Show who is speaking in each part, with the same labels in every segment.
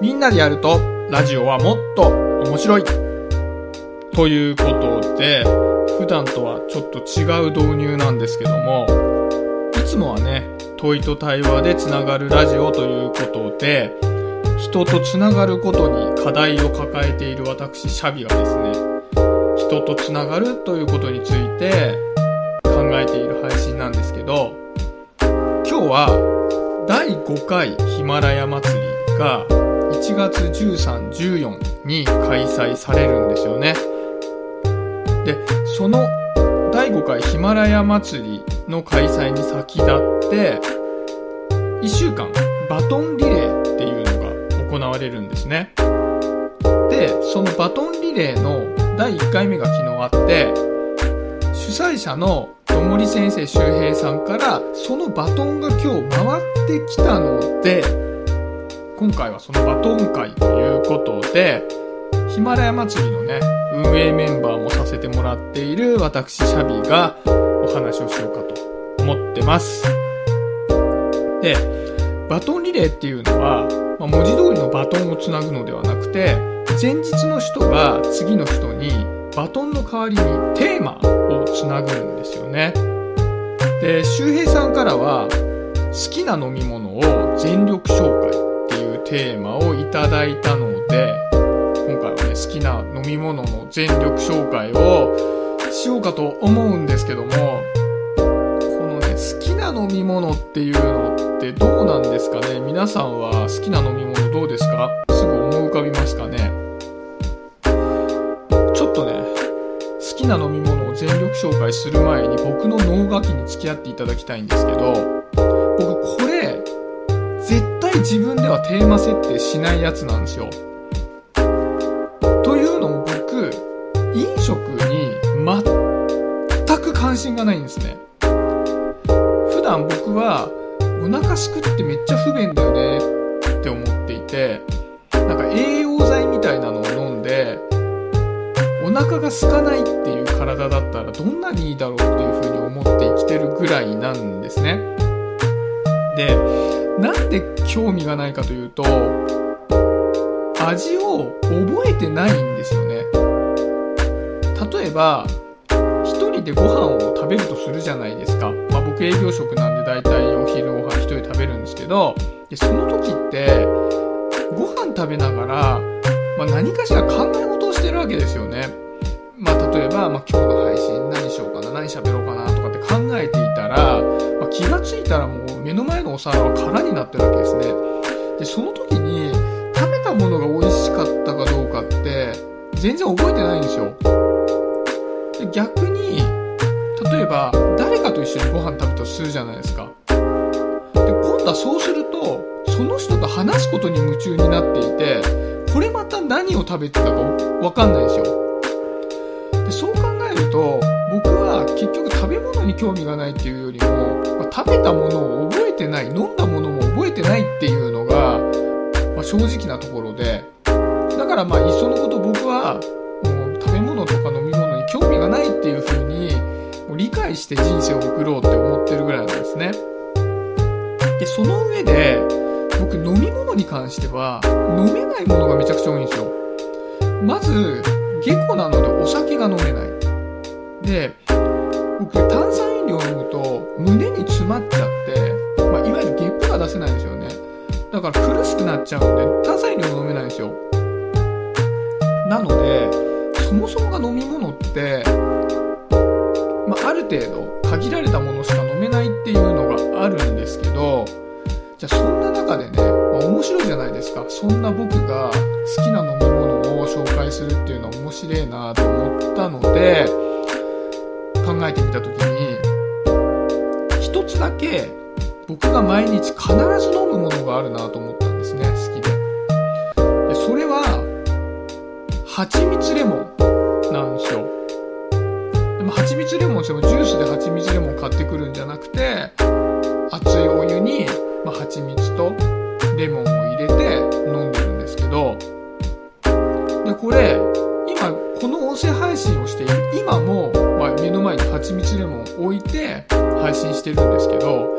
Speaker 1: みんなでやるとラジオはもっと面白い。ということで普段とはちょっと違う導入なんですけどもいつもはね問いと対話でつながるラジオということで人とつながることに課題を抱えている私シャビがですね人とつながるということについて考えている配信なんですけど今日は第5回ヒマラヤ祭りが1月13、14に開催されるんですよね。で、その第5回ヒマラヤ祭りの開催に先立って、1週間バトンリレーっていうのが行われるんですね。で、そのバトンリレーの第1回目が昨日あって、主催者のともり先生周平さんからそのバトンが今日回ってきたので、今回はそのバトン会ということで、ヒマラヤ祭りのね、運営メンバーもさせてもらっている私シャビがお話をしようかと思ってます。で、バトンリレーっていうのは、まあ、文字通りのバトンをつなぐのではなくて、前日の人が次の人にバトンの代わりにテーマをつなぐんですよね。で、周平さんからは、好きな飲み物を全力紹介テーマをいただいたので、今回はね、好きな飲み物の全力紹介をしようかと思うんですけども、このね、好きな飲み物っていうのってどうなんですかね？皆さんは好きな飲み物どうですか？すぐ思い浮かびますかね？ちょっとね、好きな飲み物を全力紹介する前に僕の脳書きに付き合っていただきたいんですけど、僕これ絶対自分ではテーマ設定しないやつなんですよ。というのも僕、飲食に全く関心がないんですね。普段僕はお腹すくってめっちゃ不便だよねって思っていて、なんか栄養剤みたいなのを飲んで、お腹が空かないっていう体だったらどんなにいいだろうっていうふうに思って生きてるぐらいなんですね。で、なんで興味がないかというと、味を覚えてないんですよね。例えば、一人でご飯を食べるとするじゃないですか。まあ僕営業職なんで大体お昼ご飯一人食べるんですけど、でその時って、ご飯食べながら、まあ何かしら考え事をしてるわけですよね。まあ例えば、まあ今日の配信何しようかな、何喋ろうかなとかって考えていたら、気がついたらもう目の前のお皿は空になってるわけですね。で、その時に食べたものが美味しかったかどうかって全然覚えてないんですよ。で逆に、例えば誰かと一緒にご飯食べたとするじゃないですか。で、今度はそうすると、その人と話すことに夢中になっていて、これまた何を食べてたかわかんないんですよ。でそう考えると僕は結局食べ物に興味がないっていうよりも、まあ、食べたものを覚えてない飲んだものも覚えてないっていうのが、まあ、正直なところで。だからまあいっそのこと僕はもう食べ物とか飲み物に興味がないっていう風に理解して人生を送ろうって思ってるぐらいなんですね。でその上で僕飲み物に関しては飲めないものがめちゃくちゃ多いんですよ。まず下戸なのでお酒が飲めない。で、僕炭酸飲料を飲むと胸に詰まっちゃって、まあ、いわゆるゲップが出せないんですよね。だから苦しくなっちゃうんで炭酸飲料飲めないんですよ。なので、そもそもが飲み物って、まあ、ある程度限られたものしか飲めないっていうのがあるんですけど、じゃあそんな中でね、まあ、面白いじゃないですか。そんな僕が好きな飲み物を紹介するっていうのは面白いなと思ったので、考えてみた時に、つだけ僕が毎日必ず飲むものがあるなと思ったんですね、好きで。でそれは、蜂蜜レモンなんですよ。でも蜂蜜レモンしてジュースで蜂蜜レモン買ってくるんじゃなくて、熱いお湯にまあ、蜂蜜とレモンを入れて飲んでるんですけど、で、これ、今、この音声配信をしている今も、前に蜂蜜レモンを置いて配信してるんですけど、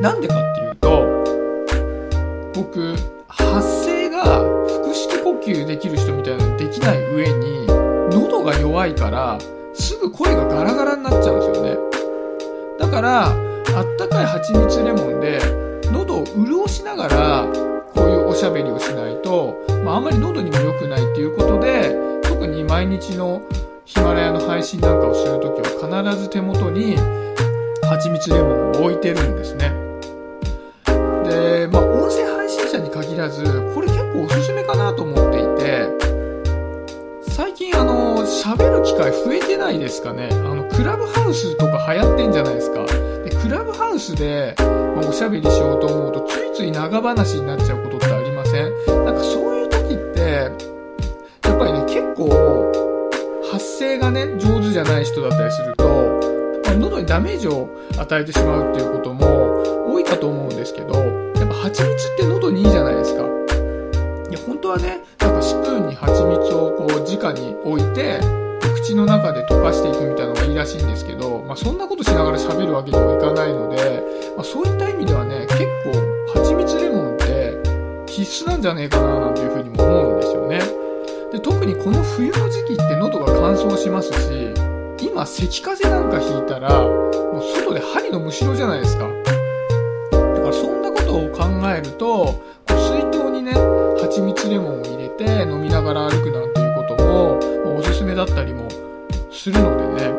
Speaker 1: なんでかっていうと、僕、発声が腹式呼吸できる人みたいなのできない上に喉が弱いからすぐ声がガラガラになっちゃうんですよね。だからあったかい蜂蜜レモンで喉を潤しながらこういうおしゃべりをしないと、まあ、あんまり喉にも良くないっていうことで特に毎日のヒマラヤの配信なんかをするときは必ず手元に蜂蜜レモンを置いてるんですね。で、まあ、音声配信者に限らずこれ結構おすすめかなと思っていて最近あの喋る機会増えてないですかね。あのクラブハウスとか流行ってんじゃないですか。でクラブハウスで、ま、おしゃべりしようと思うとついつい長話になっちゃうことってありません？なんかそういう時ってやっぱりね結構声がね上手じゃない人だったりすると、喉にダメージを与えてしまうっていうことも多いかと思うんですけどやっぱ蜂蜜って喉にいいじゃないですか。いや本当はねなんかスプーンに蜂蜜をこう直に置いて口の中で溶かしていくみたいなのがいいらしいんですけど、まあ、そんなことしながら喋るわけにもいかないので、まあ、そういった意味ではね結構蜂蜜レモンって必須なんじゃねえかななんていうふうにも思うんですよね。で特にこの冬の時期って喉が乾燥しますし今咳風邪なんかひいたらもう外で針のむしろじゃないですか。だからそんなことを考えると水筒にね蜂蜜レモンを入れて飲みながら歩くなんていうことも、まおすすめだったりもするのでね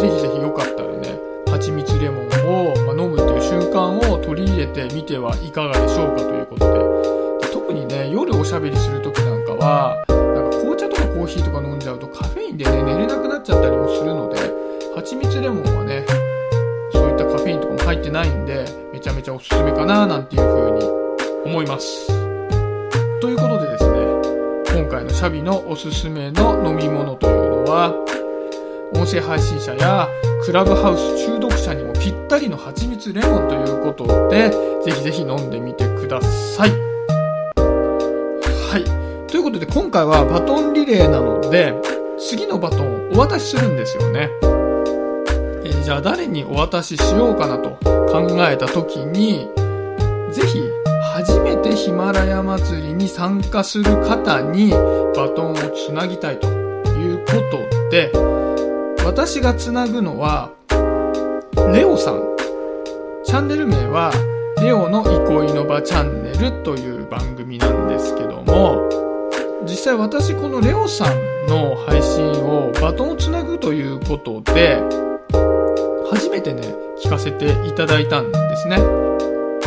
Speaker 1: ぜひぜひよかったらね蜂蜜レモンを、ま飲むという習慣を取り入れてみてはいかがでしょうかということで特にね夜おしゃべりする時なんかはーヒーとか飲んじゃうとカフェインでね寝れなくなっちゃったりもするので蜂蜜レモンはねそういったカフェインとかも入ってないんでめちゃめちゃおすすめかななんていう風に思います。ということでですね今回のシャビのおすすめの飲み物というのは音声配信者やクラブハウス中毒者にもぴったりの蜂蜜レモンということでぜひぜひ飲んでみてくださいはい。ということで今回はバトンリレーなので次のバトンをお渡しするんですよね。えーじゃあ誰にお渡ししようかなと考えた時にぜひ初めてヒマラヤ祭りに参加する方にバトンをつなぎたいということで私がつなぐのはレオさん。チャンネル名はレオの憩いの場チャンネルという番組なんですけども実際私このレオさんの配信をバトンをつなぐということで初めてね聞かせていただいたんですね。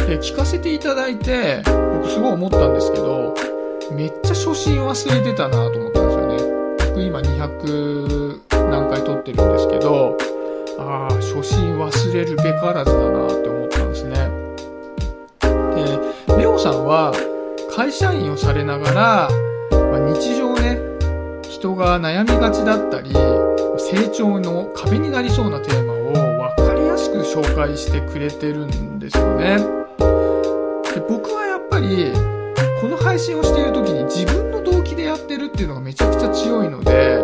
Speaker 1: で聞かせていただいて僕すごい思ったんですけどめっちゃ初心忘れてたなと思ったんですよね。僕今200何回撮ってるんですけどああ初心忘れるべからずだなって思ったんですね。でレオさんは会社員をされながら、あ、日常ね人が悩みがちだったり成長の壁になりそうなテーマを分かりやすく紹介してくれてるんですよね。で僕はやっぱりこの配信をしている時に自分の動機でやってるっていうのがめちゃくちゃ強いので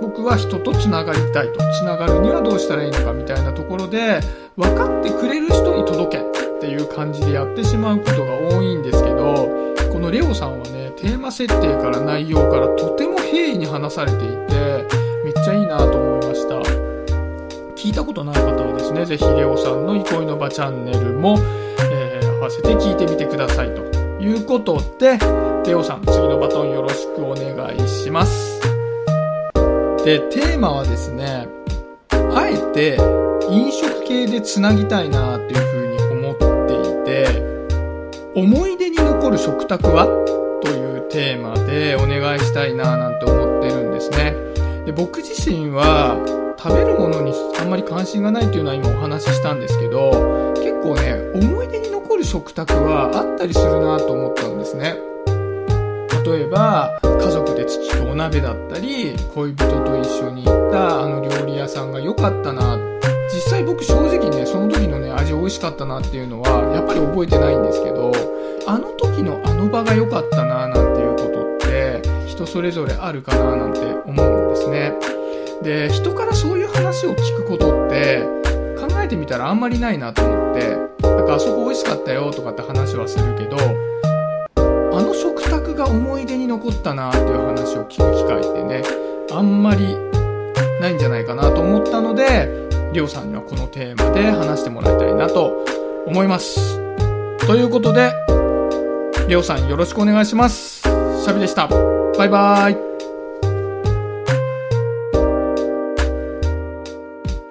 Speaker 1: 僕は人とつながりたいと。つながるにはどうしたらいいのかみたいなところで分かってくれる人に届けっていう感じでやってしまうことが多いんですけどこのレオさんはねテーマ設定から内容からとても平易に話されていてめっちゃいいなと思いました。聞いたことない方はですねぜひレオさんの憩いの場チャンネルも、えー合わせて聞いてみてくださいということでレオさん次のバトンよろしくお願いします。でテーマはですねあえて飲食系でつなぎたいなっていうふうに思っていて思い出に残る食卓は？テーマでお願いしたいななんて思ってるんですね。で僕自身は食べるものにあんまり関心がないっていうのは今お話ししたんですけど結構ね思い出に残る食卓はあったりするなと思ったんですね。例えば家族でつつお鍋だったり恋人と一緒に行ったあの料理屋さんが良かったな。実際僕正直ねその時のね味美味しかったなっていうのはやっぱり覚えてないんですけどあの時のあの場が良かったなそれぞれあるかななんて思うんですねで人からそういう話を聞くことって考えてみたらあんまりないなと思ってなんかあそこ美味しかったよとかって話はするけどあの食卓が思い出に残ったなっていう話を聞く機会ってね、あんまりないんじゃないかなと思ったので、りょうさんにはこのテーマで話してもらいたいなと思います。ということで、りょうさんよろしくお願いします。シャビでした。バイバイ。